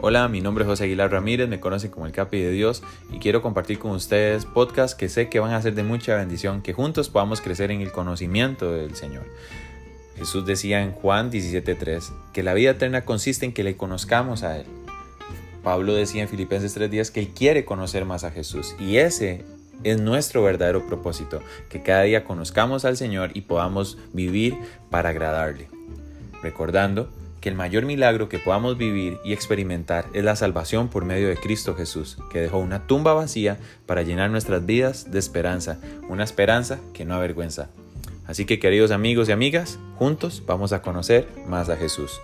Hola, mi nombre es José Aguilar Ramírez, me conocen como el Capi de Dios y quiero compartir con ustedes podcasts que sé que van a ser de mucha bendición, que juntos podamos crecer en el conocimiento del Señor. Jesús decía en Juan 17:3 que la vida eterna consiste en que le conozcamos a Él. Pablo decía en Filipenses 3:10 que Él quiere conocer más a Jesús y ese es nuestro verdadero propósito, que cada día conozcamos al Señor y podamos vivir para agradarle. Recordando que el mayor milagro que podamos vivir y experimentar es la salvación por medio de Cristo Jesús, que dejó una tumba vacía para llenar nuestras vidas de esperanza, una esperanza que no avergüenza. Así que queridos amigos y amigas, juntos vamos a conocer más a Jesús.